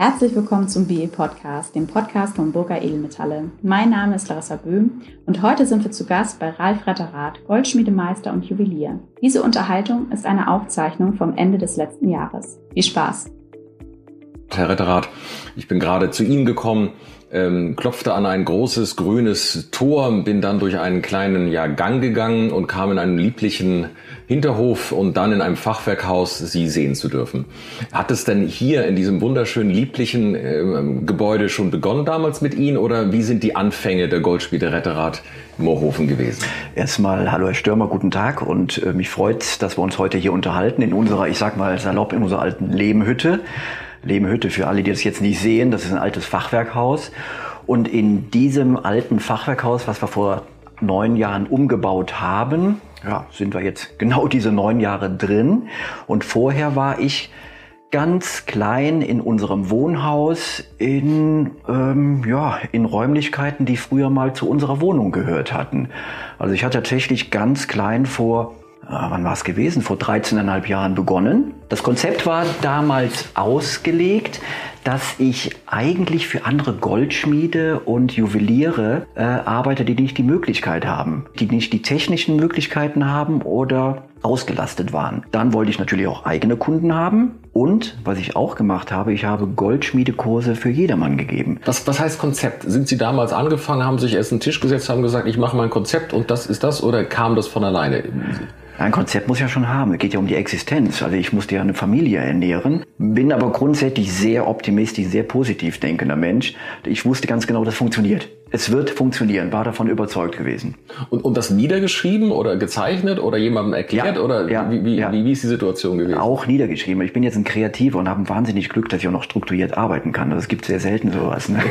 Herzlich willkommen zum BE Podcast, dem Podcast von Burger Edelmetalle. Mein Name ist Larissa Böhm und heute sind wir zu Gast bei Ralf Retterath, Goldschmiedemeister und Juwelier. Diese Unterhaltung ist eine Aufzeichnung vom Ende des letzten Jahres. Viel Spaß! Herr Retterath, ich bin gerade zu Ihnen gekommen, ähm, klopfte an ein großes grünes Tor, bin dann durch einen kleinen ja, Gang gegangen und kam in einen lieblichen Hinterhof und dann in einem Fachwerkhaus Sie sehen zu dürfen. Hat es denn hier in diesem wunderschönen, lieblichen äh, Gebäude schon begonnen damals mit Ihnen oder wie sind die Anfänge der Goldspiele Retterath Moorhofen gewesen? Erstmal hallo Herr Stürmer, guten Tag und äh, mich freut, dass wir uns heute hier unterhalten in unserer, ich sag mal salopp, in unserer alten Lehmhütte. Lehmhütte für alle, die das jetzt nicht sehen, das ist ein altes Fachwerkhaus. Und in diesem alten Fachwerkhaus, was wir vor neun Jahren umgebaut haben, ja, sind wir jetzt genau diese neun Jahre drin. Und vorher war ich ganz klein in unserem Wohnhaus in, ähm, ja, in Räumlichkeiten, die früher mal zu unserer Wohnung gehört hatten. Also ich hatte tatsächlich ganz klein vor wann war es gewesen? Vor 13,5 Jahren begonnen. Das Konzept war damals ausgelegt, dass ich eigentlich für andere Goldschmiede und Juweliere äh, arbeite, die nicht die Möglichkeit haben, die nicht die technischen Möglichkeiten haben oder ausgelastet waren. Dann wollte ich natürlich auch eigene Kunden haben und was ich auch gemacht habe, ich habe Goldschmiedekurse für jedermann gegeben. Was, was heißt Konzept? Sind Sie damals angefangen, haben sich erst einen Tisch gesetzt, haben gesagt, ich mache mein Konzept und das ist das oder kam das von alleine? Ein Konzept muss ja schon haben. Es geht ja um die Existenz. Also ich musste ja eine Familie ernähren. Bin aber grundsätzlich sehr optimistisch, sehr positiv denkender Mensch. Ich wusste ganz genau, das funktioniert. Es wird funktionieren, war davon überzeugt gewesen. Und, und das niedergeschrieben oder gezeichnet oder jemandem erklärt ja, oder ja, wie, wie, ja. wie, wie ist die Situation gewesen? Auch niedergeschrieben. Ich bin jetzt ein Kreativer und habe wahnsinnig Glück, dass ich auch noch strukturiert arbeiten kann. Das gibt sehr selten sowas. Ne?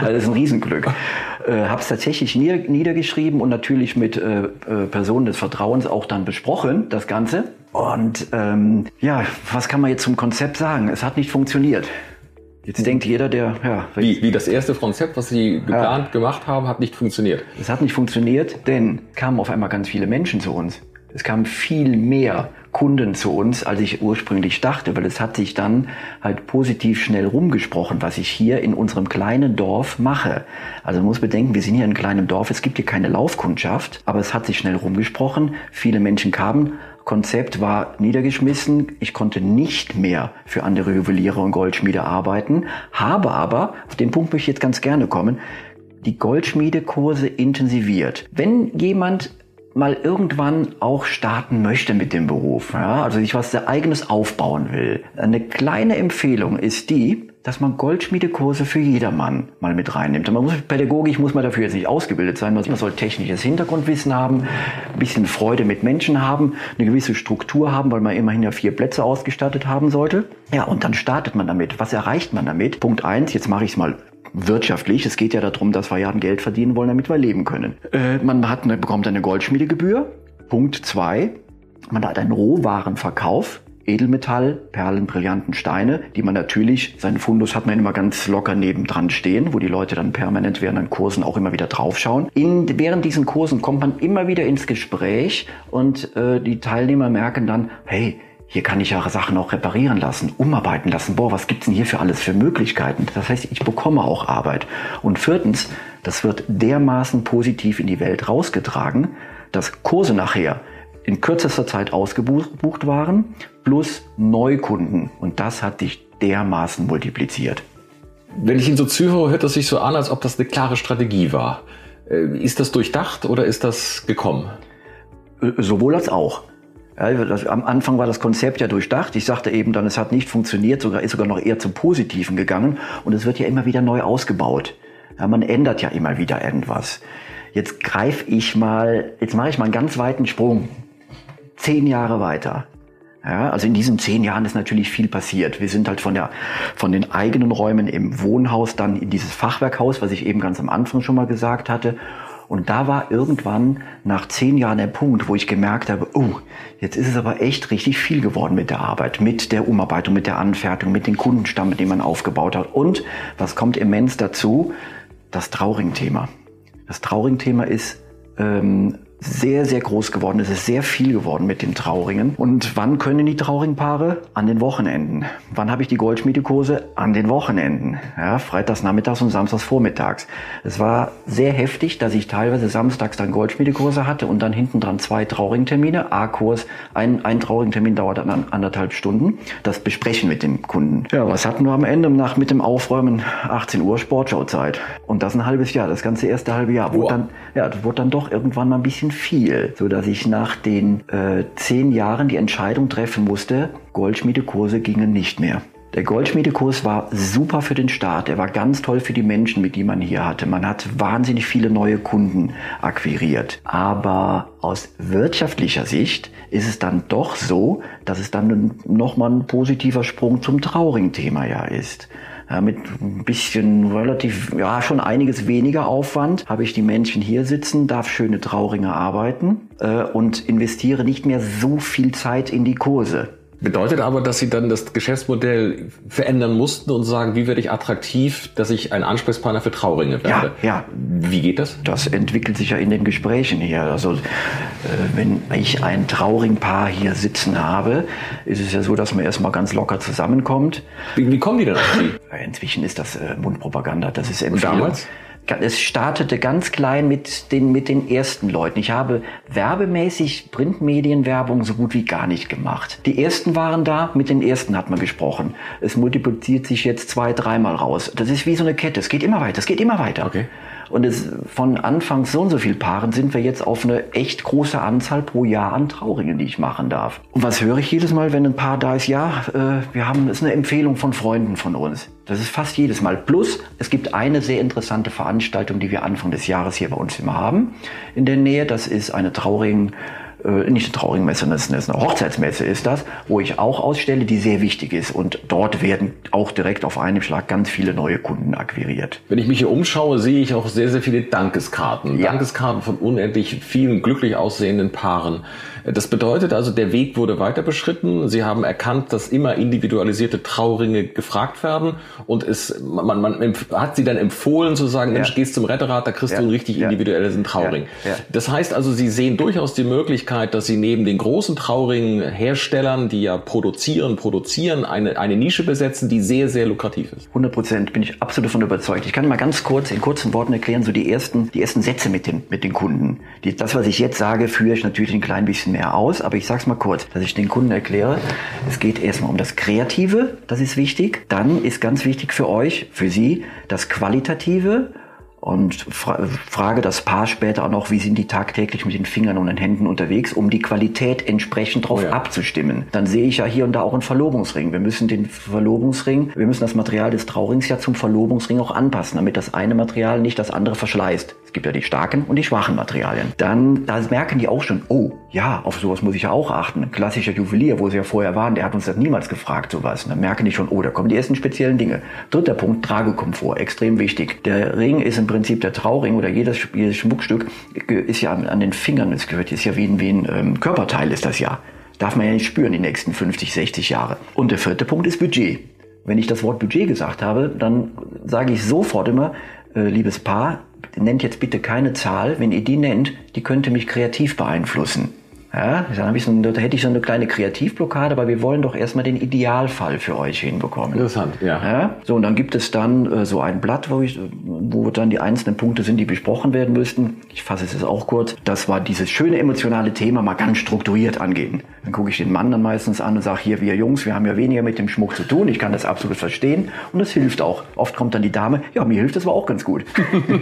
also das ist ein Riesenglück. Äh, habe es tatsächlich nieder, niedergeschrieben und natürlich mit äh, äh, Personen des Vertrauens auch dann besprochen, das Ganze. Und ähm, ja, was kann man jetzt zum Konzept sagen? Es hat nicht funktioniert. Jetzt denkt jeder, der, ja. Wie, wie das erste Konzept, was Sie geplant ja. gemacht haben, hat nicht funktioniert. Es hat nicht funktioniert, denn kamen auf einmal ganz viele Menschen zu uns. Es kamen viel mehr Kunden zu uns, als ich ursprünglich dachte, weil es hat sich dann halt positiv schnell rumgesprochen, was ich hier in unserem kleinen Dorf mache. Also man muss bedenken, wir sind hier in einem kleinen Dorf, es gibt hier keine Laufkundschaft, aber es hat sich schnell rumgesprochen, viele Menschen kamen, Konzept war niedergeschmissen. Ich konnte nicht mehr für andere Juweliere und Goldschmiede arbeiten, habe aber, auf den Punkt möchte ich jetzt ganz gerne kommen, die Goldschmiedekurse intensiviert. Wenn jemand mal irgendwann auch starten möchte mit dem Beruf, ja, also sich was eigenes aufbauen will, eine kleine Empfehlung ist die, dass man Goldschmiedekurse für jedermann mal mit reinnimmt. man muss, pädagogisch muss man dafür jetzt nicht ausgebildet sein, man soll technisches Hintergrundwissen haben, ein bisschen Freude mit Menschen haben, eine gewisse Struktur haben, weil man immerhin ja vier Plätze ausgestattet haben sollte. Ja, und dann startet man damit. Was erreicht man damit? Punkt eins, jetzt mache ich es mal wirtschaftlich. Es geht ja darum, dass wir ja ein Geld verdienen wollen, damit wir leben können. Äh, man hat eine, bekommt eine Goldschmiedegebühr. Punkt zwei, man hat einen Rohwarenverkauf. Edelmetall, Perlen, brillanten Steine, die man natürlich, seinen Fundus hat man immer ganz locker nebendran stehen, wo die Leute dann permanent während den Kursen auch immer wieder draufschauen. In, während diesen Kursen kommt man immer wieder ins Gespräch und äh, die Teilnehmer merken dann, hey, hier kann ich ja Sachen auch reparieren lassen, umarbeiten lassen. Boah, was gibt's denn hier für alles für Möglichkeiten? Das heißt, ich bekomme auch Arbeit. Und viertens, das wird dermaßen positiv in die Welt rausgetragen, dass Kurse nachher in kürzester Zeit ausgebucht waren, plus Neukunden. Und das hat dich dermaßen multipliziert. Wenn ich ihn so zuhöre, hört es sich so an, als ob das eine klare Strategie war. Äh, ist das durchdacht oder ist das gekommen? Äh, sowohl als auch. Ja, das, am Anfang war das Konzept ja durchdacht. Ich sagte eben dann, es hat nicht funktioniert, sogar ist sogar noch eher zum Positiven gegangen. Und es wird ja immer wieder neu ausgebaut. Ja, man ändert ja immer wieder irgendwas. Jetzt greife ich mal, jetzt mache ich mal einen ganz weiten Sprung zehn Jahre weiter. Ja, also in diesen zehn Jahren ist natürlich viel passiert. Wir sind halt von, der, von den eigenen Räumen im Wohnhaus dann in dieses Fachwerkhaus, was ich eben ganz am Anfang schon mal gesagt hatte. Und da war irgendwann nach zehn Jahren der Punkt, wo ich gemerkt habe, oh, jetzt ist es aber echt richtig viel geworden mit der Arbeit, mit der Umarbeitung, mit der Anfertigung, mit dem Kundenstamm, dem man aufgebaut hat. Und was kommt immens dazu? Das Trauring-Thema. Das Trauring-Thema ist, ähm, sehr, sehr groß geworden. Es ist sehr viel geworden mit den Trauringen. Und wann können die Trauringpaare? An den Wochenenden. Wann habe ich die Goldschmiedekurse? An den Wochenenden. Ja, freitags nachmittags und samstags vormittags. Es war sehr heftig, dass ich teilweise samstags dann Goldschmiedekurse hatte und dann hinten dran zwei Trauringtermine. A-Kurs, ein, ein Trauringtermin dauert dann anderthalb Stunden. Das besprechen mit dem Kunden. Ja, was hatten wir am Ende nach mit dem Aufräumen? 18 Uhr Sportschauzeit. Und das ein halbes Jahr, das ganze erste halbe Jahr. Wurde dann, ja, das wurde dann doch irgendwann mal ein bisschen bisschen viel, so dass ich nach den äh, zehn Jahren die Entscheidung treffen musste, Goldschmiedekurse gingen nicht mehr. Der Goldschmiedekurs war super für den Start. Er war ganz toll für die Menschen, mit die man hier hatte. Man hat wahnsinnig viele neue Kunden akquiriert. Aber aus wirtschaftlicher Sicht ist es dann doch so, dass es dann nochmal ein positiver Sprung zum Trauring-Thema ja ist. Ja, mit ein bisschen relativ, ja, schon einiges weniger Aufwand habe ich die Menschen hier sitzen, darf schöne Trauringe arbeiten äh, und investiere nicht mehr so viel Zeit in die Kurse. Bedeutet aber, dass Sie dann das Geschäftsmodell verändern mussten und sagen, wie werde ich attraktiv, dass ich ein Ansprechpartner für Trauringe werde? Ja, ja. Wie geht das? Das entwickelt sich ja in den Gesprächen hier. Also äh, wenn ich ein Trauringpaar hier sitzen habe, ist es ja so, dass man erstmal ganz locker zusammenkommt. Wie, wie kommen die denn auf Sie? Inzwischen ist das äh, Mundpropaganda, das ist Empfehlung. Und damals? Es startete ganz klein mit den, mit den ersten Leuten. Ich habe werbemäßig Printmedienwerbung so gut wie gar nicht gemacht. Die ersten waren da, mit den ersten hat man gesprochen. Es multipliziert sich jetzt zwei, dreimal raus. Das ist wie so eine Kette. Es geht immer weiter, es geht immer weiter. Okay. Und es, von anfangs so und so viel Paaren sind wir jetzt auf eine echt große Anzahl pro Jahr an Trauringen, die ich machen darf. Und was höre ich jedes Mal, wenn ein Paar da ist? Ja, äh, wir haben, das ist eine Empfehlung von Freunden von uns. Das ist fast jedes Mal. Plus, es gibt eine sehr interessante Veranstaltung, die wir Anfang des Jahres hier bei uns immer haben in der Nähe. Das ist eine Trauring äh, nicht eine Trauringmesse, ist eine Hochzeitsmesse ist das, wo ich auch ausstelle, die sehr wichtig ist. Und dort werden auch direkt auf einem Schlag ganz viele neue Kunden akquiriert. Wenn ich mich hier umschaue, sehe ich auch sehr, sehr viele Dankeskarten. Ja. Dankeskarten von unendlich vielen glücklich aussehenden Paaren. Das bedeutet also, der Weg wurde weiter beschritten. Sie haben erkannt, dass immer individualisierte Trauringe gefragt werden und es, man, man hat sie dann empfohlen zu sagen, Mensch, ja. gehst zum Retterrat, da kriegst ja. du einen richtig ja. individuellen Trauring. Das heißt also, Sie sehen durchaus die Möglichkeit, dass Sie neben den großen Trauringherstellern, die ja produzieren, produzieren, eine, eine Nische besetzen, die sehr, sehr lukrativ ist. 100 Prozent bin ich absolut davon überzeugt. Ich kann mal ganz kurz in kurzen Worten erklären, so die ersten, die ersten Sätze mit den, mit den Kunden. Die, das, was ich jetzt sage, führe ich natürlich ein klein bisschen mehr aus, aber ich sage es mal kurz, dass ich den Kunden erkläre. Es geht erstmal um das Kreative, das ist wichtig. Dann ist ganz wichtig für euch, für Sie, das Qualitative und fra frage das Paar später auch noch, wie sind die tagtäglich mit den Fingern und den Händen unterwegs, um die Qualität entsprechend drauf oh ja. abzustimmen. Dann sehe ich ja hier und da auch einen Verlobungsring. Wir müssen den Verlobungsring, wir müssen das Material des Traurings ja zum Verlobungsring auch anpassen, damit das eine Material nicht das andere verschleißt. Es gibt ja die starken und die schwachen Materialien. Dann, da merken die auch schon, oh, ja, auf sowas muss ich ja auch achten. Ein klassischer Juwelier, wo sie ja vorher waren, der hat uns das niemals gefragt, sowas. dann merken die schon, oh, da kommen die ersten speziellen Dinge. Dritter Punkt, Tragekomfort, extrem wichtig. Der Ring ist im Prinzip der Trauring oder jedes, jedes Schmuckstück ist ja an, an den Fingern, es gehört, ist ja wie ein, wie ein ähm, Körperteil ist das ja. Darf man ja nicht spüren die nächsten 50, 60 Jahre. Und der vierte Punkt ist Budget. Wenn ich das Wort Budget gesagt habe, dann sage ich sofort immer, äh, liebes Paar, nennt jetzt bitte keine Zahl. Wenn ihr die nennt, die könnte mich kreativ beeinflussen. Ja, dann ich so, da hätte ich so eine kleine Kreativblockade, aber wir wollen doch erstmal den Idealfall für euch hinbekommen. Interessant, ja. ja so, und dann gibt es dann äh, so ein Blatt, wo, ich, wo dann die einzelnen Punkte sind, die besprochen werden müssten. Ich fasse es jetzt auch kurz. Das war dieses schöne emotionale Thema mal ganz strukturiert angehen. Dann gucke ich den Mann dann meistens an und sage, hier, wir Jungs, wir haben ja weniger mit dem Schmuck zu tun. Ich kann das absolut verstehen und das hilft auch. Oft kommt dann die Dame, ja, mir hilft das aber auch ganz gut.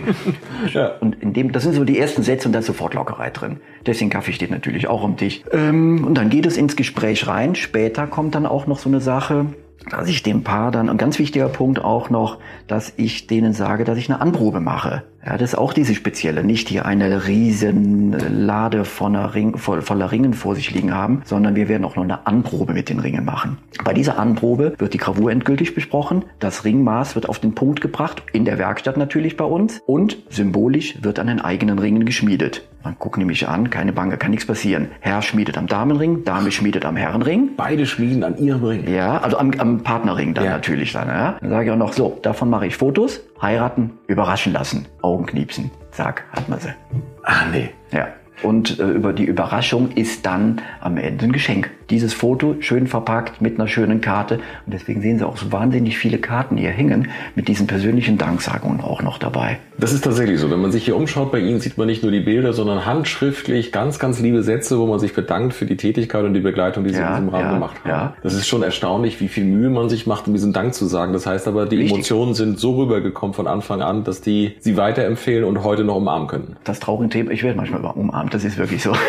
ja. Und in dem, das sind so die ersten Sätze und da ist sofort Lockerheit drin. Deswegen Kaffee steht natürlich auch um dich. Ähm, und dann geht es ins Gespräch rein. Später kommt dann auch noch so eine Sache, dass ich dem Paar dann, ein ganz wichtiger Punkt auch noch, dass ich denen sage, dass ich eine Anprobe mache. Ja, das ist auch diese spezielle. Nicht hier eine riesen Lade voller, Ring, voller Ringen vor sich liegen haben, sondern wir werden auch noch eine Anprobe mit den Ringen machen. Bei dieser Anprobe wird die Gravur endgültig besprochen, das Ringmaß wird auf den Punkt gebracht, in der Werkstatt natürlich bei uns und symbolisch wird an den eigenen Ringen geschmiedet. Man guckt nämlich an, keine Bange, kann nichts passieren. Herr schmiedet am Damenring, Dame schmiedet am Herrenring. Beide schmieden an ihrem Ring. Ja, also am, am Partnerring dann ja. natürlich. Dann, ja. dann sage ich auch noch so, davon mache ich Fotos, heiraten, überraschen lassen, Augenknipsen. Zack, hat man sie. Ah, nee. Ja. Und äh, über die Überraschung ist dann am Ende ein Geschenk. Dieses Foto schön verpackt mit einer schönen Karte. Und deswegen sehen Sie auch so wahnsinnig viele Karten hier hängen mit diesen persönlichen Danksagungen auch noch dabei. Das ist tatsächlich so. Wenn man sich hier umschaut bei Ihnen, sieht man nicht nur die Bilder, sondern handschriftlich ganz, ganz liebe Sätze, wo man sich bedankt für die Tätigkeit und die Begleitung, die Sie ja, in diesem Rahmen ja, gemacht haben. Ja. Das ist schon erstaunlich, wie viel Mühe man sich macht, um diesen Dank zu sagen. Das heißt aber, die Richtig. Emotionen sind so rübergekommen von Anfang an, dass die Sie weiterempfehlen und heute noch umarmen können. Das traurige Thema, ich werde manchmal umarmt, das ist wirklich so.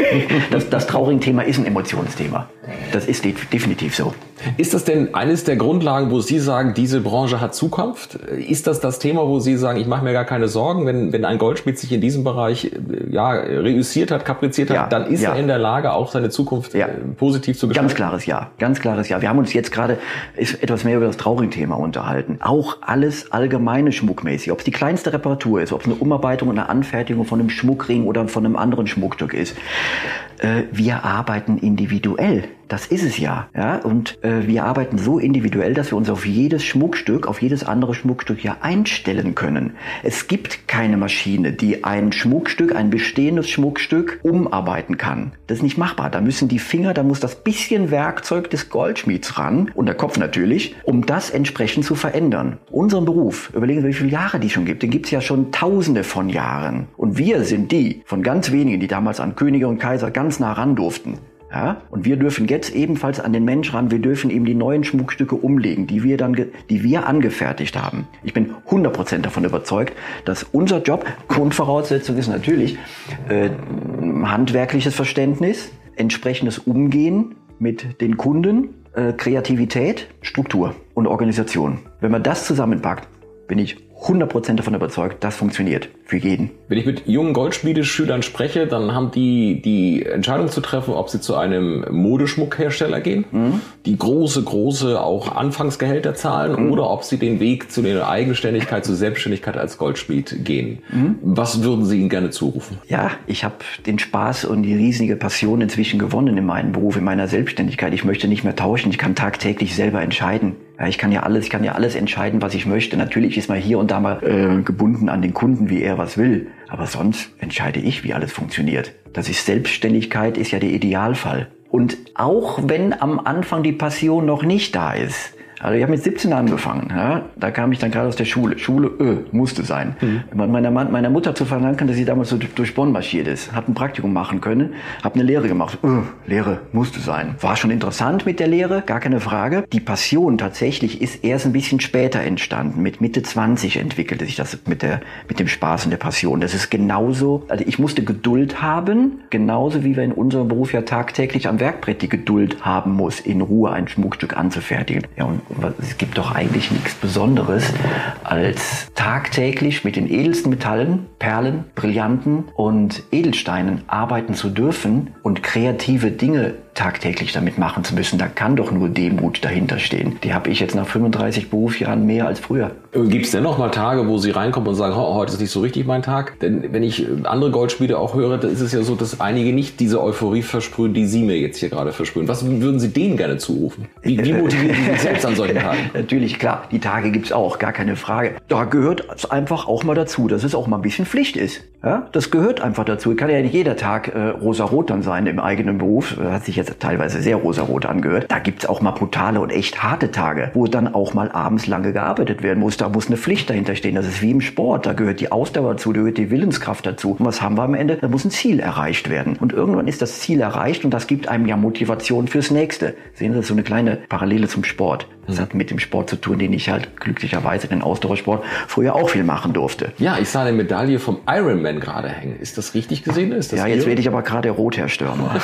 Das, das traurige Thema ist ein Emotionsthema. Das ist definitiv so. Ist das denn eines der Grundlagen, wo Sie sagen, diese Branche hat Zukunft? Ist das das Thema, wo Sie sagen, ich mache mir gar keine Sorgen, wenn, wenn ein Goldschmied sich in diesem Bereich äh, ja, reüssiert hat, kapriziert hat, ja, dann ist ja. er in der Lage, auch seine Zukunft ja. Äh, positiv zu gestalten? Ganz klares Ja, ganz klares Ja. Wir haben uns jetzt gerade etwas mehr über das Trauring-Thema unterhalten. Auch alles allgemeine schmuckmäßig, ob es die kleinste Reparatur ist, ob es eine Umarbeitung und eine Anfertigung von einem Schmuckring oder von einem anderen Schmuckstück ist. Äh, wir arbeiten individuell. Das ist es ja. ja? Und äh, wir arbeiten so individuell, dass wir uns auf jedes Schmuckstück, auf jedes andere Schmuckstück ja einstellen können. Es gibt keine Maschine, die ein Schmuckstück, ein bestehendes Schmuckstück umarbeiten kann. Das ist nicht machbar. Da müssen die Finger, da muss das bisschen Werkzeug des Goldschmieds ran und der Kopf natürlich, um das entsprechend zu verändern. Unseren Beruf, überlegen Sie, wie viele Jahre die schon gibt. Den gibt es ja schon tausende von Jahren. Und wir sind die von ganz wenigen, die damals an Könige und Kaiser ganz nah ran durften. Ja? Und wir dürfen jetzt ebenfalls an den Mensch ran, wir dürfen ihm die neuen Schmuckstücke umlegen, die wir dann, die wir angefertigt haben. Ich bin 100% davon überzeugt, dass unser Job, Grundvoraussetzung ist natürlich äh, handwerkliches Verständnis, entsprechendes Umgehen mit den Kunden, äh, Kreativität, Struktur und Organisation. Wenn man das zusammenpackt, bin ich 100% davon überzeugt, das funktioniert für jeden. Wenn ich mit jungen Goldschmiedeschülern spreche, dann haben die die Entscheidung zu treffen, ob sie zu einem Modeschmuckhersteller gehen, mhm. die große, große auch Anfangsgehälter zahlen mhm. oder ob sie den Weg zu der Eigenständigkeit, zur Selbstständigkeit als Goldschmied gehen. Mhm. Was würden Sie ihnen gerne zurufen? Ja, ich habe den Spaß und die riesige Passion inzwischen gewonnen in meinem Beruf, in meiner Selbstständigkeit. Ich möchte nicht mehr tauschen, ich kann tagtäglich selber entscheiden. Ja, ich kann ja alles, ich kann ja alles entscheiden, was ich möchte. Natürlich ist man hier und da mal äh, gebunden an den Kunden, wie er was will. Aber sonst entscheide ich, wie alles funktioniert. Das ist Selbstständigkeit, ist ja der Idealfall. Und auch wenn am Anfang die Passion noch nicht da ist, also ich habe mit 17 angefangen. Ja? Da kam ich dann gerade aus der Schule. Schule öh, musste sein. Mhm. Meiner, meiner Mutter zu verdanken, dass sie damals so durch Bonn marschiert ist. Hat ein Praktikum machen können. Habe eine Lehre gemacht. Öh, Lehre musste sein. War schon interessant mit der Lehre, gar keine Frage. Die Passion tatsächlich ist erst ein bisschen später entstanden. Mit Mitte 20 entwickelte sich das mit, der, mit dem Spaß und der Passion. Das ist genauso, also ich musste Geduld haben, genauso wie wir in unserem Beruf ja tagtäglich am Werkbrett die Geduld haben muss, in Ruhe ein Schmuckstück anzufertigen. Ja, und es gibt doch eigentlich nichts Besonderes, als tagtäglich mit den edelsten Metallen, Perlen, Brillanten und Edelsteinen arbeiten zu dürfen und kreative Dinge tagtäglich damit machen zu müssen. Da kann doch nur Demut dahinter stehen. Die habe ich jetzt nach 35 Berufsjahren mehr als früher. Gibt es denn noch mal Tage, wo Sie reinkommen und sagen, oh, heute ist nicht so richtig mein Tag? Denn wenn ich andere Goldspiele auch höre, da ist es ja so, dass einige nicht diese Euphorie versprühen, die Sie mir jetzt hier gerade versprühen. Was würden Sie denen gerne zurufen? Wie, wie motivieren Sie sich selbst an solchen Tagen? Natürlich, klar, die Tage gibt es auch, gar keine Frage. Da gehört es einfach auch mal dazu, dass es auch mal ein bisschen Pflicht ist. Ja? Das gehört einfach dazu. Kann ja nicht jeder Tag äh, rosa-rot dann sein im eigenen Beruf. Das hat sich jetzt teilweise sehr rosarot angehört. Da gibt's auch mal brutale und echt harte Tage, wo dann auch mal abends lange gearbeitet werden muss. Da muss eine Pflicht dahinter stehen. Das ist wie im Sport. Da gehört die Ausdauer dazu, da gehört die Willenskraft dazu. Und was haben wir am Ende? Da muss ein Ziel erreicht werden. Und irgendwann ist das Ziel erreicht und das gibt einem ja Motivation fürs nächste. Sehen Sie, das ist so eine kleine Parallele zum Sport. Das hat mit dem Sport zu tun, den ich halt glücklicherweise, den Ausdauersport, früher auch viel machen durfte. Ja, ich sah eine Medaille vom Ironman gerade hängen. Ist das richtig gesehen? Ist das ja, jetzt werde ich aber gerade rot, Herr Stürmer.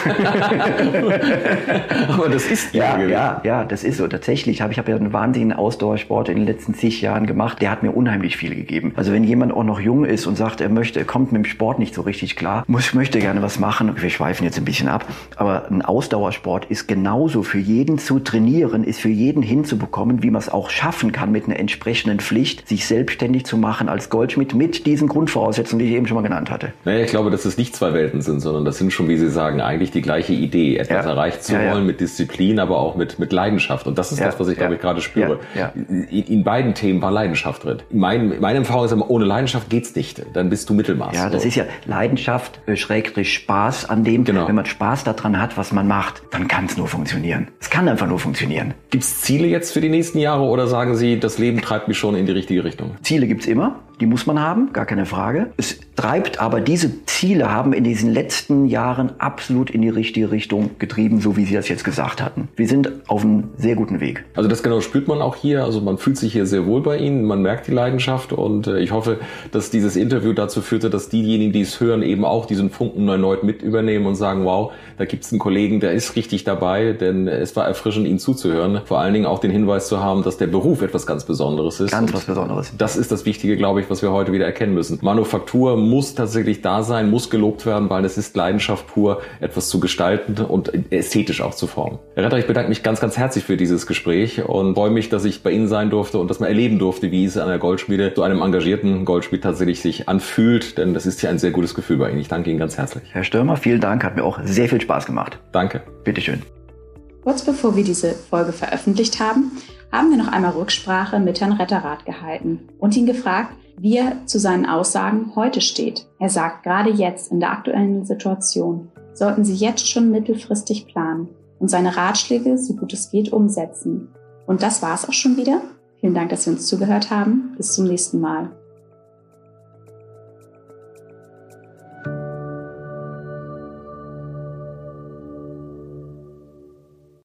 aber das ist ja, ja, ja, das ist so. Tatsächlich habe ich habe ja einen wahnsinnigen Ausdauersport in den letzten zig Jahren gemacht. Der hat mir unheimlich viel gegeben. Also wenn jemand auch noch jung ist und sagt, er möchte, er kommt mit dem Sport nicht so richtig klar, muss, möchte gerne was machen. Wir schweifen jetzt ein bisschen ab. Aber ein Ausdauersport ist genauso für jeden zu trainieren, ist für jeden hinzubekommen, wie man es auch schaffen kann mit einer entsprechenden Pflicht, sich selbstständig zu machen als Goldschmied mit diesen Grundvoraussetzungen, die ich eben schon schon mal genannt hatte. Naja, ich glaube, dass es nicht zwei Welten sind, sondern das sind schon, wie Sie sagen, eigentlich die gleiche Idee, etwas ja. erreichen zu ja, wollen mit Disziplin, aber auch mit, mit Leidenschaft. Und das ist das, was ich, glaube ich, gerade spüre. In, in, beiden Themen war Leidenschaft drin. Mein, meine Erfahrung ist immer, ohne Leidenschaft geht's nicht. Dann bist du Mittelmaß. Ja, das so. ist ja Leidenschaft, äh, Schrägstrich Spaß an dem. Genau. Wenn man Spaß daran hat, was man macht, dann kann es nur funktionieren. Es kann einfach nur funktionieren. Gibt's Ziele jetzt für die nächsten Jahre oder sagen Sie, das Leben treibt mich schon in die richtige Richtung? Ziele gibt's immer. Die muss man haben, gar keine Frage. Es treibt aber diese Ziele haben in diesen letzten Jahren absolut in die richtige Richtung getrieben, so wie Sie das jetzt gesagt hatten. Wir sind auf einem sehr guten Weg. Also das genau spürt man auch hier. Also man fühlt sich hier sehr wohl bei Ihnen, man merkt die Leidenschaft und äh, ich hoffe, dass dieses Interview dazu führte, dass diejenigen, die es hören, eben auch diesen Funken erneut mit übernehmen und sagen, wow, da gibt es einen Kollegen, der ist richtig dabei, denn es war erfrischend, Ihnen zuzuhören. Vor allen Dingen auch den Hinweis zu haben, dass der Beruf etwas ganz Besonderes ist. Ganz was Besonderes. Das ist das Wichtige, glaube ich, was wir heute wieder erkennen müssen. Manufaktur muss tatsächlich da sein, muss gelobt werden, weil es ist Leidenschaft pur, etwas zu gestalten und ästhetisch auch zu formen. Herr Retter, ich bedanke mich ganz, ganz herzlich für dieses Gespräch und freue mich, dass ich bei Ihnen sein durfte und dass man erleben durfte, wie es an der Goldschmiede zu einem engagierten Goldschmied tatsächlich sich anfühlt, denn das ist ja ein sehr gutes Gefühl bei Ihnen. Ich danke Ihnen ganz herzlich. Herr Stürmer, vielen Dank, hat mir auch sehr viel Spaß gemacht. Danke. Bitteschön. Kurz bevor wir diese Folge veröffentlicht haben, haben wir noch einmal Rücksprache mit Herrn Retterath gehalten und ihn gefragt, wie er zu seinen Aussagen heute steht. Er sagt, gerade jetzt in der aktuellen Situation sollten Sie jetzt schon mittelfristig planen und seine Ratschläge, so gut es geht, umsetzen. Und das war's auch schon wieder. Vielen Dank, dass Sie uns zugehört haben. Bis zum nächsten Mal.